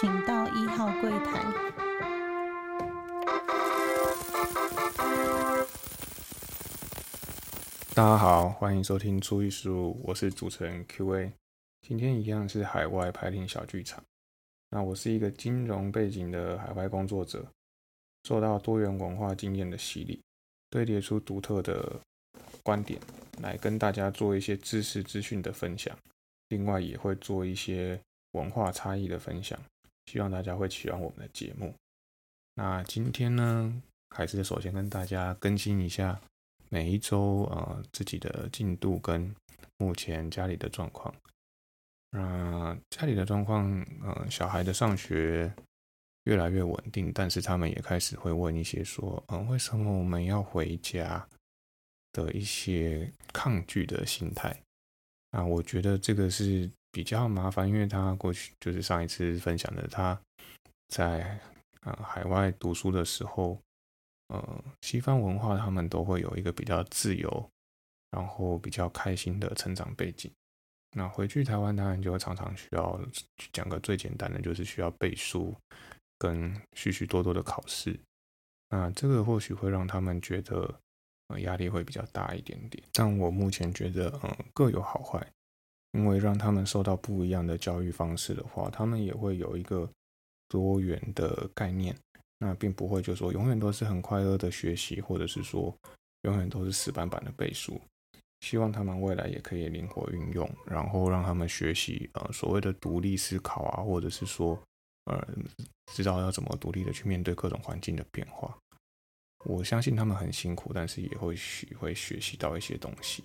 请到一号柜台。大家好，欢迎收听初一十五，我是主持人 Q&A。今天一样是海外排练小剧场。那我是一个金融背景的海外工作者，受到多元文化经验的洗礼，堆叠出独特的观点，来跟大家做一些知识资讯的分享。另外也会做一些文化差异的分享，希望大家会喜欢我们的节目。那今天呢，还是首先跟大家更新一下。每一周呃自己的进度跟目前家里的状况，那家里的状况，呃小孩的上学越来越稳定，但是他们也开始会问一些说，嗯为什么我们要回家的一些抗拒的心态。啊我觉得这个是比较麻烦，因为他过去就是上一次分享的，他在啊海外读书的时候。呃，西方文化他们都会有一个比较自由，然后比较开心的成长背景。那回去台湾当然就常常需要讲个最简单的，就是需要背书跟许许多多的考试。那这个或许会让他们觉得呃压力会比较大一点点。但我目前觉得，嗯，各有好坏。因为让他们受到不一样的教育方式的话，他们也会有一个多元的概念。那并不会就说永远都是很快乐的学习，或者是说永远都是死板板的背书。希望他们未来也可以灵活运用，然后让他们学习呃所谓的独立思考啊，或者是说呃知道要怎么独立的去面对各种环境的变化。我相信他们很辛苦，但是也会学会学习到一些东西。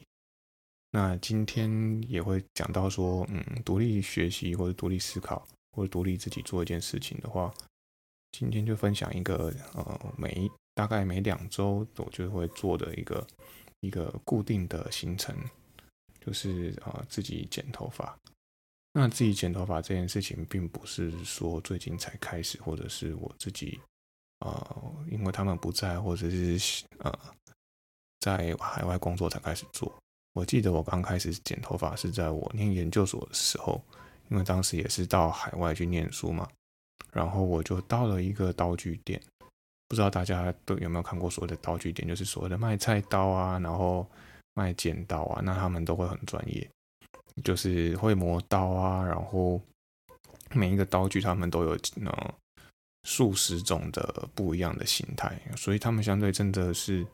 那今天也会讲到说，嗯，独立学习或者独立思考或者独立自己做一件事情的话。今天就分享一个呃，每大概每两周我就会做的一个一个固定的行程，就是啊自己剪头发。那自己剪头发这件事情，并不是说最近才开始，或者是我自己啊，因为他们不在，或者是呃在海外工作才开始做。我记得我刚开始剪头发是在我念研究所的时候，因为当时也是到海外去念书嘛。然后我就到了一个刀具店，不知道大家都有没有看过所谓的刀具店，就是所谓的卖菜刀啊，然后卖剪刀啊，那他们都会很专业，就是会磨刀啊，然后每一个刀具他们都有呃数十种的不一样的形态，所以他们相对真的是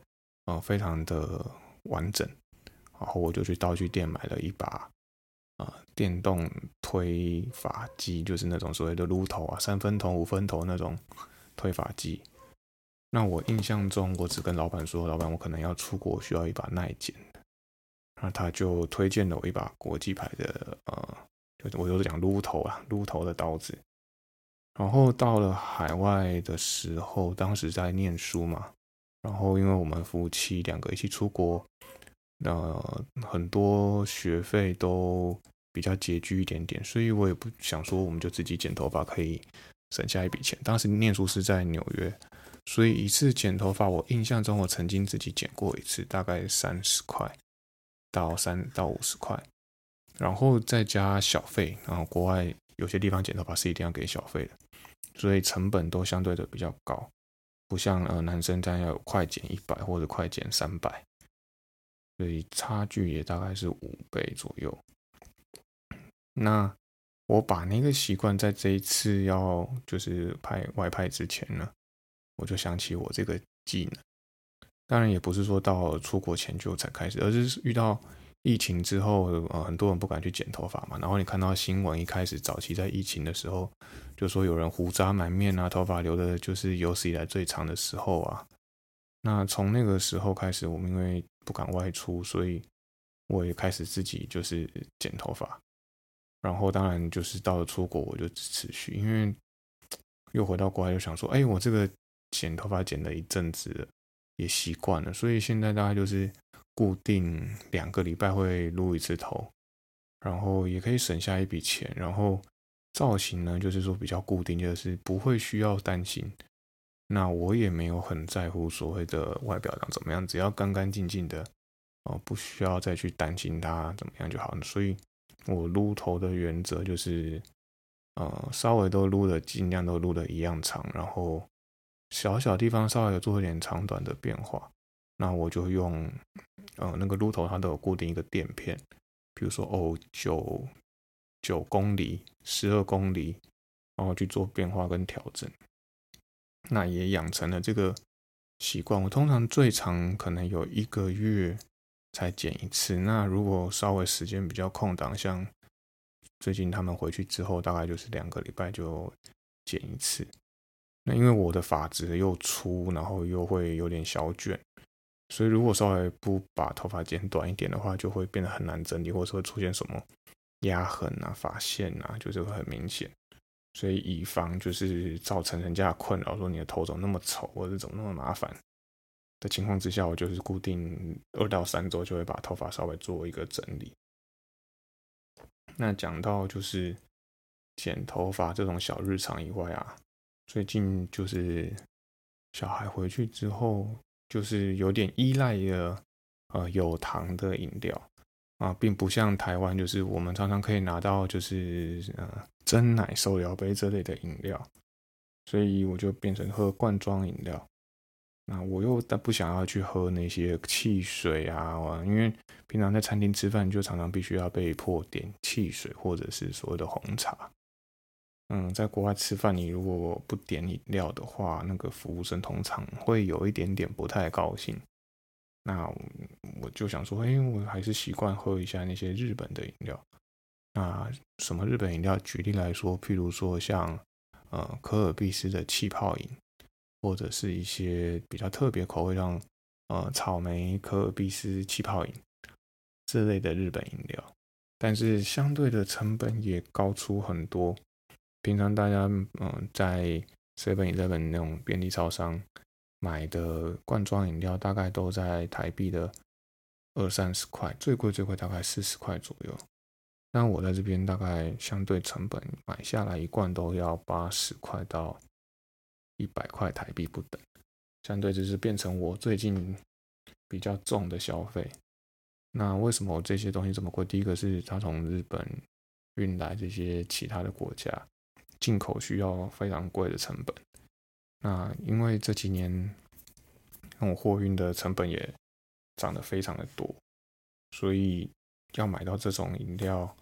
呃非常的完整。然后我就去道具店买了一把。啊，电动推发机就是那种所谓的撸头啊，三分头、五分头那种推发机。那我印象中，我只跟老板说，老板，我可能要出国，需要一把耐剪的。那他就推荐了我一把国际牌的，呃，我就是讲撸头啊，撸头的刀子。然后到了海外的时候，当时在念书嘛，然后因为我们夫妻两个一起出国。那很多学费都比较拮据一点点，所以我也不想说，我们就自己剪头发可以省下一笔钱。当时念书是在纽约，所以一次剪头发，我印象中我曾经自己剪过一次，大概三十块到三到五十块，然后再加小费。然后国外有些地方剪头发是一定要给小费的，所以成本都相对的比较高，不像呃男生这样要快剪一百或者快剪三百。所以差距也大概是五倍左右。那我把那个习惯在这一次要就是拍外拍之前呢，我就想起我这个技能。当然也不是说到出国前就才开始，而是遇到疫情之后，呃，很多人不敢去剪头发嘛。然后你看到新闻，一开始早期在疫情的时候，就说有人胡渣满面啊，头发留的就是有史以来最长的时候啊。那从那个时候开始，我们因为不敢外出，所以我也开始自己就是剪头发。然后当然就是到了出国，我就持续，因为又回到国外，就想说，哎，我这个剪头发剪了一阵子，也习惯了，所以现在大概就是固定两个礼拜会撸一次头，然后也可以省下一笔钱。然后造型呢，就是说比较固定，就是不会需要担心。那我也没有很在乎所谓的外表长怎么样，只要干干净净的哦，不需要再去担心它怎么样就好了。所以，我撸头的原则就是呃，稍微都撸的尽量都撸的一样长，然后小小地方稍微有做一点长短的变化。那我就用呃那个撸头，它都有固定一个垫片，比如说哦九九公里、十二公里，然后去做变化跟调整。那也养成了这个习惯。我通常最长可能有一个月才剪一次。那如果稍微时间比较空档，像最近他们回去之后，大概就是两个礼拜就剪一次。那因为我的发质又粗，然后又会有点小卷，所以如果稍微不把头发剪短一点的话，就会变得很难整理，或者会出现什么压痕啊、发线啊，就是会很明显。所以以防就是造成人家困扰，说你的头怎么那么丑，或者怎么那么麻烦的情况之下，我就是固定二到三周就会把头发稍微做一个整理。那讲到就是剪头发这种小日常以外啊，最近就是小孩回去之后，就是有点依赖的呃有糖的饮料啊，并不像台湾，就是我们常常可以拿到就是呃真奶、手摇杯这类的饮料，所以我就变成喝罐装饮料。那我又不想要去喝那些汽水啊，因为平常在餐厅吃饭就常常必须要被迫点汽水或者是所谓的红茶。嗯，在国外吃饭，你如果不点饮料的话，那个服务生通常会有一点点不太高兴。那我就想说，哎，我还是习惯喝一下那些日本的饮料。那什么日本饮料？举例来说，譬如说像呃可尔必斯的气泡饮。或者是一些比较特别口味，像呃草莓可尔必斯气泡饮这类的日本饮料，但是相对的成本也高出很多。平常大家嗯在 Seven Eleven 那种便利超商买的罐装饮料，大概都在台币的二三十块，最贵最贵大概四十块左右。但我在这边大概相对成本买下来一罐都要八十块到。一百块台币不等，相对就是变成我最近比较重的消费。那为什么我这些东西这么贵？第一个是它从日本运来这些其他的国家进口需要非常贵的成本。那因为这几年那种货运的成本也涨得非常的多，所以要买到这种饮料，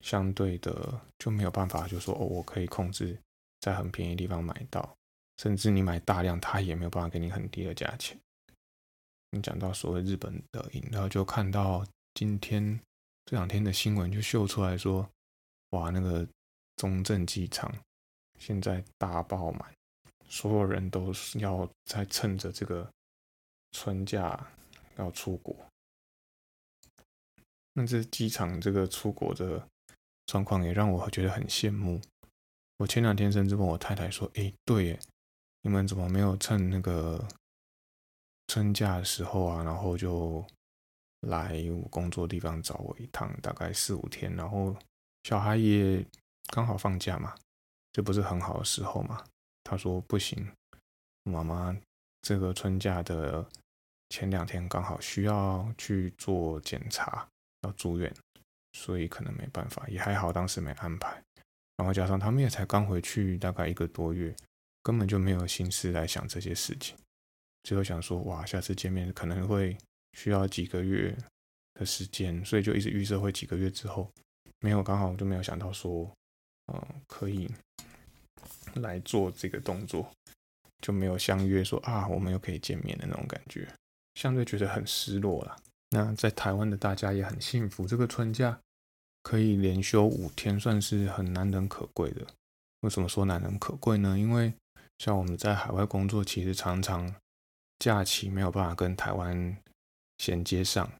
相对的就没有办法，就说哦，我可以控制在很便宜地方买到。甚至你买大量，他也没有办法给你很低的价钱。你讲到所谓日本的饮料，就看到今天这两天的新闻就秀出来说，哇，那个中正机场现在大爆满，所有人都是要在趁着这个春假要出国。那这机场这个出国的状况也让我觉得很羡慕。我前两天甚至问我太太说：“哎，对耶。”你们怎么没有趁那个春假的时候啊，然后就来我工作地方找我一趟，大概四五天，然后小孩也刚好放假嘛，这不是很好的时候嘛？他说不行，妈妈这个春假的前两天刚好需要去做检查，要住院，所以可能没办法，也还好当时没安排，然后加上他们也才刚回去大概一个多月。根本就没有心思来想这些事情，最后想说，哇，下次见面可能会需要几个月的时间，所以就一直预设会几个月之后，没有刚好我就没有想到说，嗯，可以来做这个动作，就没有相约说啊，我们又可以见面的那种感觉，相对觉得很失落了。那在台湾的大家也很幸福，这个春假可以连休五天，算是很难能可贵的。为什么说难能可贵呢？因为像我们在海外工作，其实常常假期没有办法跟台湾衔接上，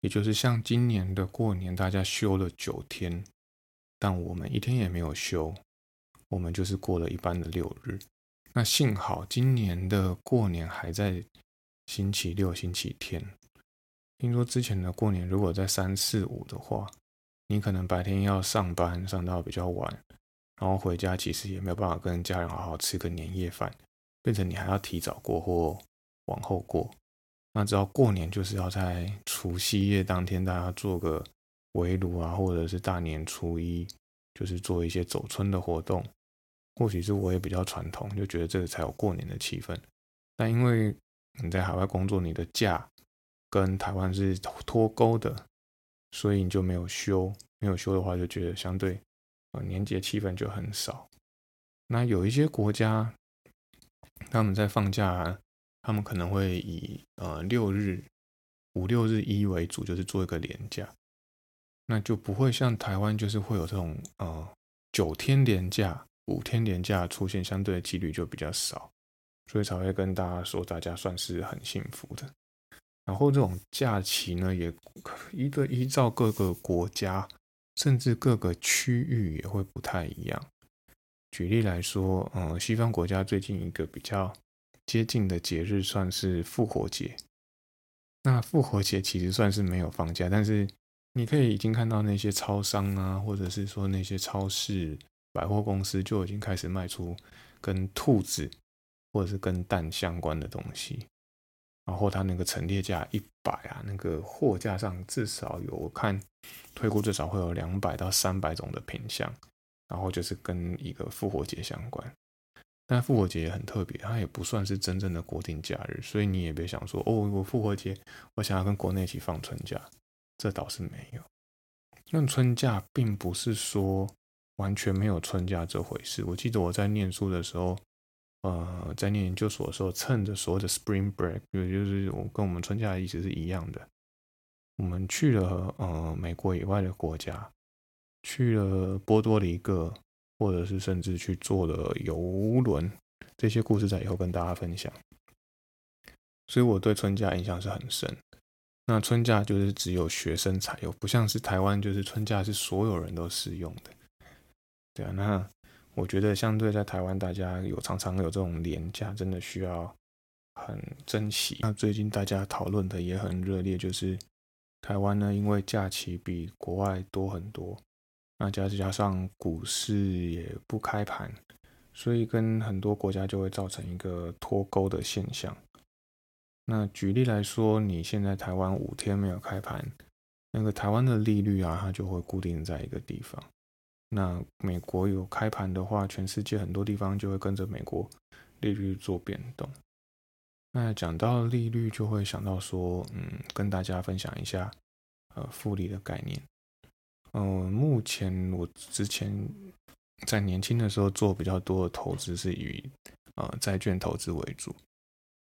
也就是像今年的过年，大家休了九天，但我们一天也没有休，我们就是过了一般的六日。那幸好今年的过年还在星期六、星期天。听说之前的过年如果在三四五的话，你可能白天要上班，上到比较晚。然后回家其实也没有办法跟家人好好吃个年夜饭，变成你还要提早过或往后过。那只要过年就是要在除夕夜当天，大家做个围炉啊，或者是大年初一就是做一些走村的活动。或许是我也比较传统，就觉得这个才有过年的气氛。但因为你在海外工作，你的假跟台湾是脱钩的，所以你就没有休。没有休的话，就觉得相对呃年节气氛就很少。那有一些国家，他们在放假，他们可能会以呃六日、五六日一为主，就是做一个连假，那就不会像台湾，就是会有这种呃九天连假。五天连假出现相对的几率就比较少，所以才会跟大家说，大家算是很幸福的。然后这种假期呢，也一个依照各个国家，甚至各个区域也会不太一样。举例来说，嗯，西方国家最近一个比较接近的节日算是复活节。那复活节其实算是没有放假，但是你可以已经看到那些超商啊，或者是说那些超市。百货公司就已经开始卖出跟兔子或者是跟蛋相关的东西，然后它那个陈列价一百啊，那个货架上至少有我看推估至少会有两百到三百种的品相，然后就是跟一个复活节相关。但复活节也很特别，它也不算是真正的国定假日，所以你也别想说哦，我复活节我想要跟国内一起放春假，这倒是没有。那春假并不是说。完全没有春假这回事。我记得我在念书的时候，呃，在念研究所的时候，趁着所谓的 Spring Break，也就是我跟我们春假的意思是一样的。我们去了呃美国以外的国家，去了波多黎各，或者是甚至去坐了游轮。这些故事在以后跟大家分享。所以我对春假印象是很深。那春假就是只有学生才有，不像是台湾，就是春假是所有人都适用的。对啊，那我觉得相对在台湾，大家有常常有这种廉价，真的需要很珍惜。那最近大家讨论的也很热烈，就是台湾呢，因为假期比国外多很多，那加加上股市也不开盘，所以跟很多国家就会造成一个脱钩的现象。那举例来说，你现在台湾五天没有开盘，那个台湾的利率啊，它就会固定在一个地方。那美国有开盘的话，全世界很多地方就会跟着美国利率做变动。那讲到利率，就会想到说，嗯，跟大家分享一下，呃，复利的概念。嗯，目前我之前在年轻的时候做比较多的投资是以呃债券投资为主。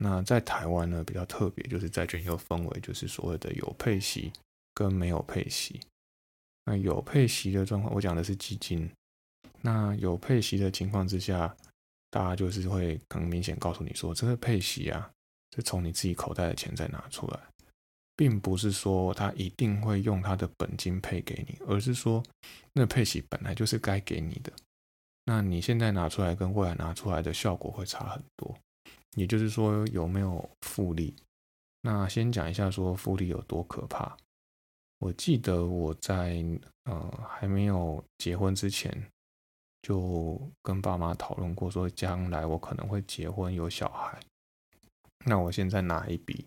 那在台湾呢，比较特别，就是债券又分为就是所谓的有配息跟没有配息。那有配息的状况，我讲的是基金。那有配息的情况之下，大家就是会很明显告诉你说，这个配息啊，是从你自己口袋的钱再拿出来，并不是说他一定会用他的本金配给你，而是说那配息本来就是该给你的。那你现在拿出来跟未来拿出来的效果会差很多。也就是说，有没有复利？那先讲一下说复利有多可怕。我记得我在呃还没有结婚之前，就跟爸妈讨论过，说将来我可能会结婚有小孩。那我现在拿一笔，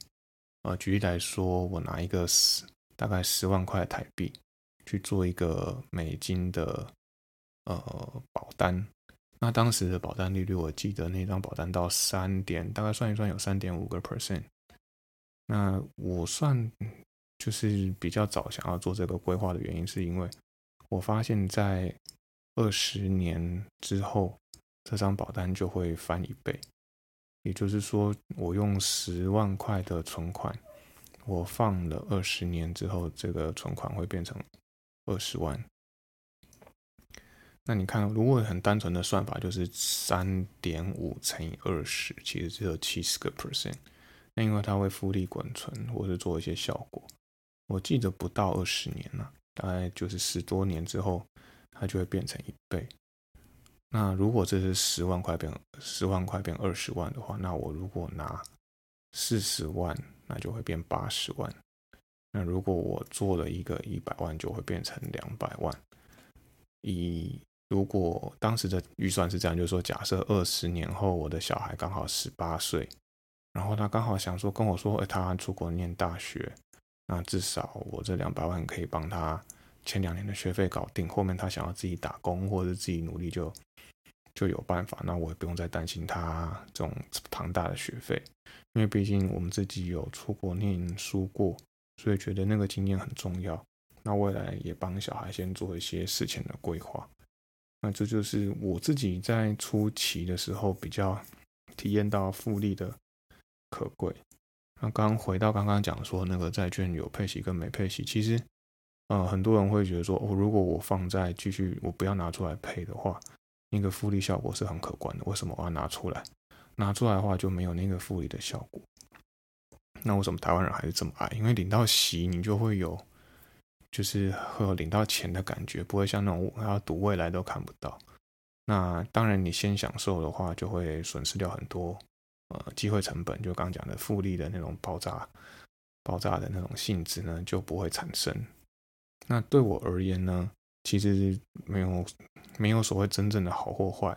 呃，举例来说，我拿一个十大概十万块台币去做一个美金的呃保单。那当时的保单利率，我记得那张保单到三点，大概算一算有三点五个 percent。那我算。就是比较早想要做这个规划的原因，是因为我发现，在二十年之后，这张保单就会翻一倍。也就是说，我用十万块的存款，我放了二十年之后，这个存款会变成二十万。那你看，如果很单纯的算法，就是三点五乘以二十，其实只有七十个 percent。那因为它会复利滚存，或是做一些效果。我记得不到二十年了，大概就是十多年之后，它就会变成一倍。那如果这是十万块变十万块变二十万的话，那我如果拿四十万，那就会变八十万。那如果我做了一个一百万，就会变成两百万。以如果当时的预算是这样，就是说，假设二十年后我的小孩刚好十八岁，然后他刚好想说跟我说，哎，他出国念大学。那至少我这两百万可以帮他前两年的学费搞定，后面他想要自己打工或者自己努力就就有办法，那我也不用再担心他这种庞大的学费，因为毕竟我们自己有出国念书过，所以觉得那个经验很重要。那未来也帮小孩先做一些事前的规划。那这就是我自己在初期的时候比较体验到复利的可贵。那刚回到刚刚讲说那个债券有配息跟没配息，其实，呃，很多人会觉得说，哦，如果我放在继续，我不要拿出来配的话，那个复利效果是很可观的。为什么我要拿出来？拿出来的话就没有那个复利的效果。那为什么台湾人还是这么爱？因为领到息，你就会有，就是会有领到钱的感觉，不会像那种要赌未来都看不到。那当然，你先享受的话，就会损失掉很多。呃，机会成本就刚讲的复利的那种爆炸、爆炸的那种性质呢，就不会产生。那对我而言呢，其实没有没有所谓真正的好或坏。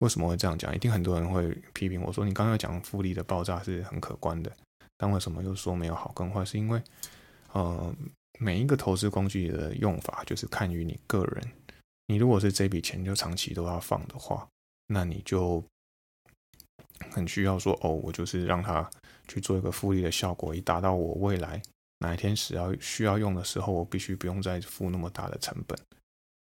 为什么会这样讲？一定很多人会批评我说，你刚刚讲复利的爆炸是很可观的，但为什么又说没有好跟坏？是因为呃，每一个投资工具的用法就是看于你个人。你如果是这笔钱就长期都要放的话，那你就。很需要说哦，我就是让它去做一个复利的效果，以达到我未来哪一天只要需要用的时候，我必须不用再付那么大的成本。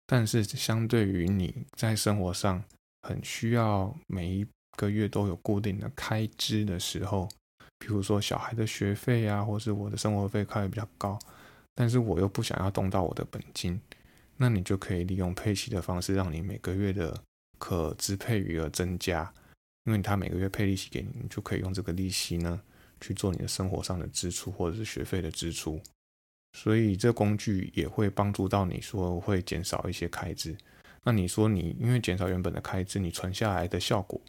但是相对于你在生活上很需要每一个月都有固定的开支的时候，比如说小孩的学费啊，或是我的生活费开的比较高，但是我又不想要动到我的本金，那你就可以利用配息的方式，让你每个月的可支配余额增加。因为他每个月配利息给你，你就可以用这个利息呢去做你的生活上的支出或者是学费的支出，所以这工具也会帮助到你说会减少一些开支。那你说你因为减少原本的开支，你存下来的效果，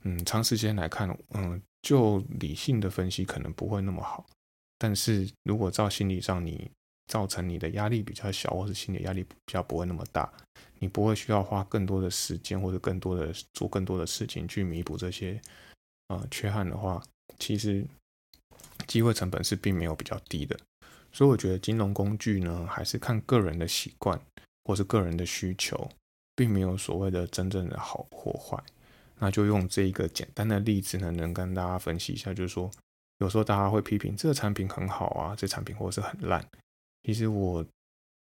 嗯，长时间来看，嗯，就理性的分析可能不会那么好。但是如果照心理上你。造成你的压力比较小，或是心理压力比较不会那么大，你不会需要花更多的时间或者更多的做更多的事情去弥补这些呃缺憾的话，其实机会成本是并没有比较低的。所以我觉得金融工具呢，还是看个人的习惯或是个人的需求，并没有所谓的真正的好或坏。那就用这一个简单的例子呢，能跟大家分析一下，就是说有时候大家会批评这个产品很好啊，这产品或是很烂。其实我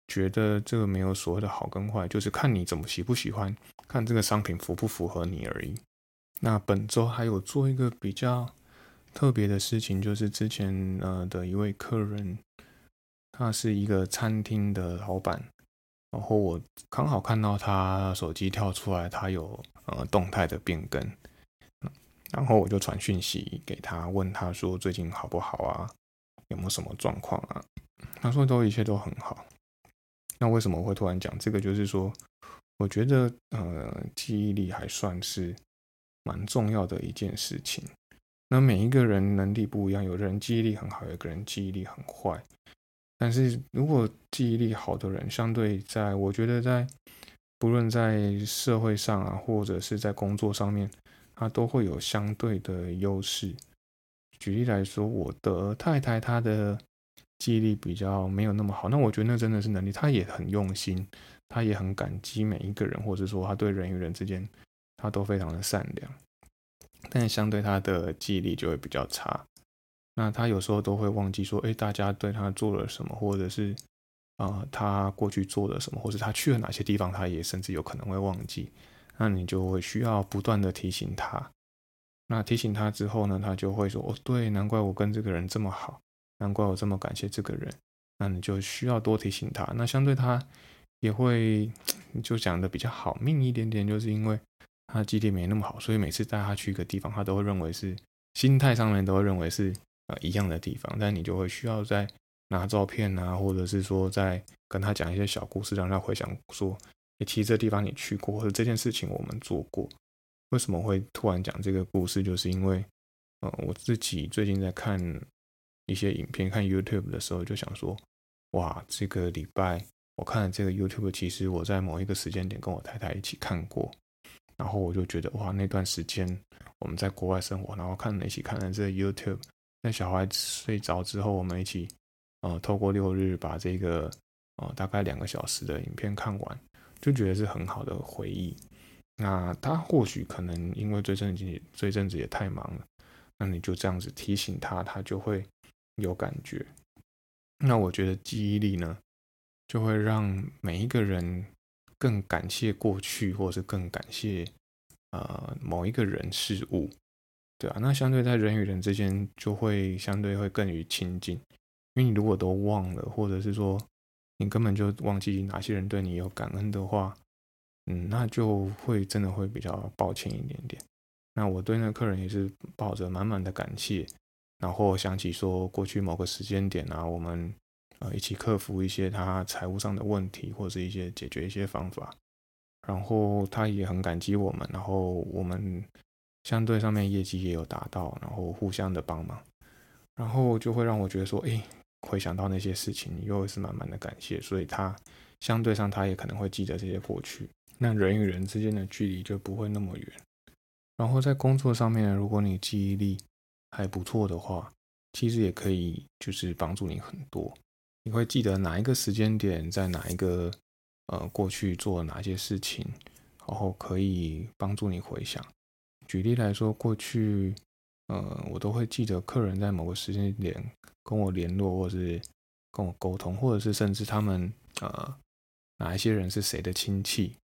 觉得这个没有所谓的好跟坏，就是看你怎么喜不喜欢，看这个商品符不符合你而已。那本周还有做一个比较特别的事情，就是之前呃的一位客人，他是一个餐厅的老板，然后我刚好看到他手机跳出来，他有呃动态的变更，然后我就传讯息给他，问他说最近好不好啊，有没有什么状况啊？他说都一切都很好，那为什么会突然讲这个？就是说，我觉得呃，记忆力还算是蛮重要的一件事情。那每一个人能力不一样，有的人记忆力很好，有个人记忆力很坏。但是如果记忆力好的人，相对在我觉得在不论在社会上啊，或者是在工作上面，他都会有相对的优势。举例来说，我的太太她的。记忆力比较没有那么好，那我觉得那真的是能力。他也很用心，他也很感激每一个人，或者说他对人与人之间，他都非常的善良。但相对他的记忆力就会比较差。那他有时候都会忘记说，哎，大家对他做了什么，或者是啊，他过去做了什么，或者他去了哪些地方，他也甚至有可能会忘记。那你就会需要不断的提醒他。那提醒他之后呢，他就会说，哦，对，难怪我跟这个人这么好。难怪我这么感谢这个人，那你就需要多提醒他。那相对他也会 就讲的比较好命一点点，就是因为他记忆力没那么好，所以每次带他去一个地方，他都会认为是心态上面都会认为是呃一样的地方。但你就会需要再拿照片啊，或者是说再跟他讲一些小故事，让他回想说，其实这地方你去过，或者这件事情我们做过。为什么会突然讲这个故事？就是因为呃我自己最近在看。一些影片看 YouTube 的时候，就想说，哇，这个礼拜我看了这个 YouTube，其实我在某一个时间点跟我太太一起看过，然后我就觉得，哇，那段时间我们在国外生活，然后看了一起看了这 YouTube，在小孩睡着之后，我们一起，呃，透过六日把这个呃，大概两个小时的影片看完，就觉得是很好的回忆。那他或许可能因为这阵子这一阵子也太忙了，那你就这样子提醒他，他就会有感觉。那我觉得记忆力呢，就会让每一个人更感谢过去，或者是更感谢呃某一个人事物，对啊。那相对在人与人之间，就会相对会更于亲近，因为你如果都忘了，或者是说你根本就忘记哪些人对你有感恩的话。嗯，那就会真的会比较抱歉一点点。那我对那客人也是抱着满满的感谢，然后想起说过去某个时间点啊，我们呃一起克服一些他财务上的问题，或者是一些解决一些方法，然后他也很感激我们，然后我们相对上面业绩也有达到，然后互相的帮忙，然后就会让我觉得说，哎，回想到那些事情，又是满满的感谢，所以他相对上他也可能会记得这些过去。那人与人之间的距离就不会那么远。然后在工作上面，如果你记忆力还不错的话，其实也可以就是帮助你很多。你会记得哪一个时间点，在哪一个呃过去做哪些事情，然后可以帮助你回想。举例来说，过去呃我都会记得客人在某个时间点跟我联络，或是跟我沟通，或者是甚至他们呃哪一些人是谁的亲戚。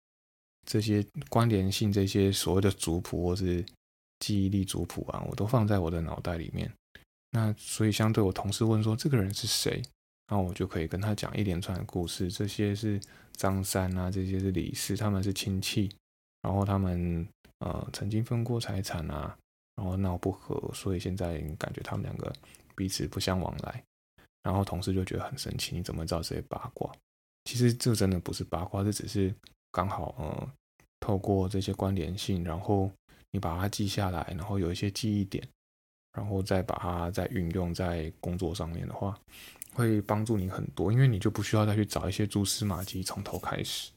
这些关联性，这些所谓的族谱或是记忆力族谱啊，我都放在我的脑袋里面。那所以，相对我同事问说这个人是谁，那我就可以跟他讲一连串的故事。这些是张三啊，这些是李四，他们是亲戚，然后他们呃曾经分过财产啊，然后闹不和，所以现在感觉他们两个彼此不相往来。然后同事就觉得很神奇，你怎么知道这些八卦？其实这真的不是八卦，这只是。刚好，呃，透过这些关联性，然后你把它记下来，然后有一些记忆点，然后再把它再运用在工作上面的话，会帮助你很多，因为你就不需要再去找一些蛛丝马迹，从头开始。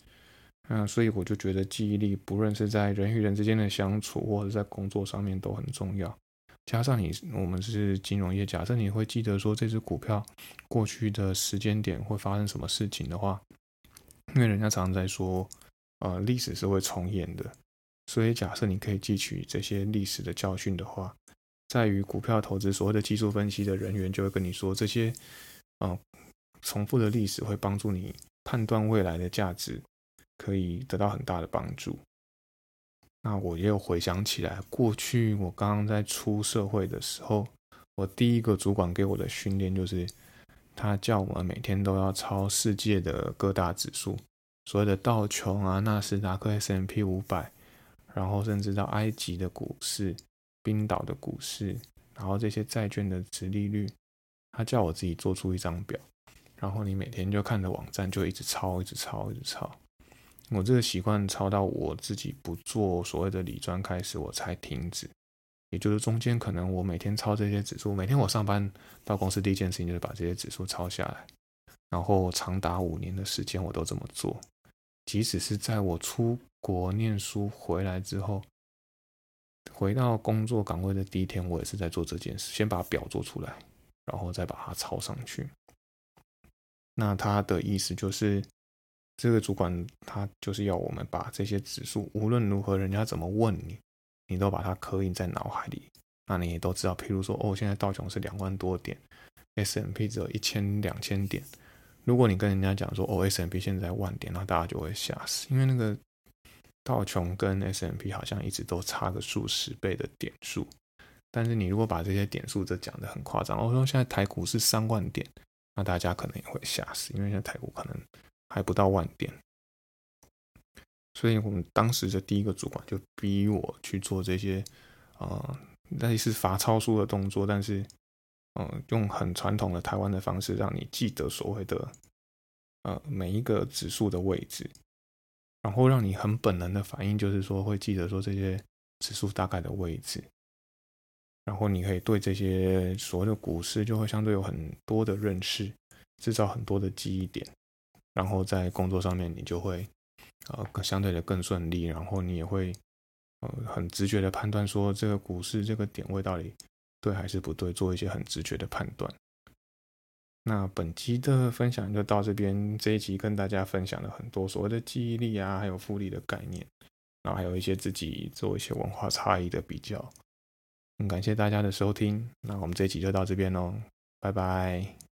嗯，所以我就觉得记忆力，不论是在人与人之间的相处，或者在工作上面都很重要。加上你，我们是金融业，假设你会记得说这只股票过去的时间点会发生什么事情的话，因为人家常常在说。呃，历史是会重演的，所以假设你可以汲取这些历史的教训的话，在于股票投资所谓的技术分析的人员就会跟你说，这些呃重复的历史会帮助你判断未来的价值，可以得到很大的帮助。那我也有回想起来，过去我刚刚在出社会的时候，我第一个主管给我的训练就是，他叫我们每天都要抄世界的各大指数。所谓的道琼啊、纳斯达克、S M P 五百，然后甚至到埃及的股市、冰岛的股市，然后这些债券的值利率，他叫我自己做出一张表，然后你每天就看着网站就一直抄、一直抄、一直抄。我这个习惯抄到我自己不做所谓的理专开始，我才停止。也就是中间可能我每天抄这些指数，每天我上班到公司第一件事情就是把这些指数抄下来，然后长达五年的时间我都这么做。即使是在我出国念书回来之后，回到工作岗位的第一天，我也是在做这件事，先把表做出来，然后再把它抄上去。那他的意思就是，这个主管他就是要我们把这些指数，无论如何人家怎么问你，你都把它刻印在脑海里。那你也都知道，譬如说，哦，现在道琼是两万多点，S M P 只有一千两千点。如果你跟人家讲说，哦，S M P 现在万点，那大家就会吓死，因为那个道琼跟 S M P 好像一直都差个数十倍的点数。但是你如果把这些点数这讲的很夸张，我说现在台股是三万点，那大家可能也会吓死，因为现在台股可能还不到万点。所以我们当时的第一个主管就逼我去做这些，呃，类似罚抄书的动作，但是。嗯，用很传统的台湾的方式，让你记得所谓的呃每一个指数的位置，然后让你很本能的反应就是说会记得说这些指数大概的位置，然后你可以对这些所谓的股市就会相对有很多的认识，制造很多的记忆点，然后在工作上面你就会呃相对的更顺利，然后你也会呃很直觉的判断说这个股市这个点位到底。对还是不对？做一些很直觉的判断。那本期的分享就到这边，这一集跟大家分享了很多所谓的记忆力啊，还有复利的概念，然后还有一些自己做一些文化差异的比较。很感谢大家的收听，那我们这一集就到这边喽，拜拜。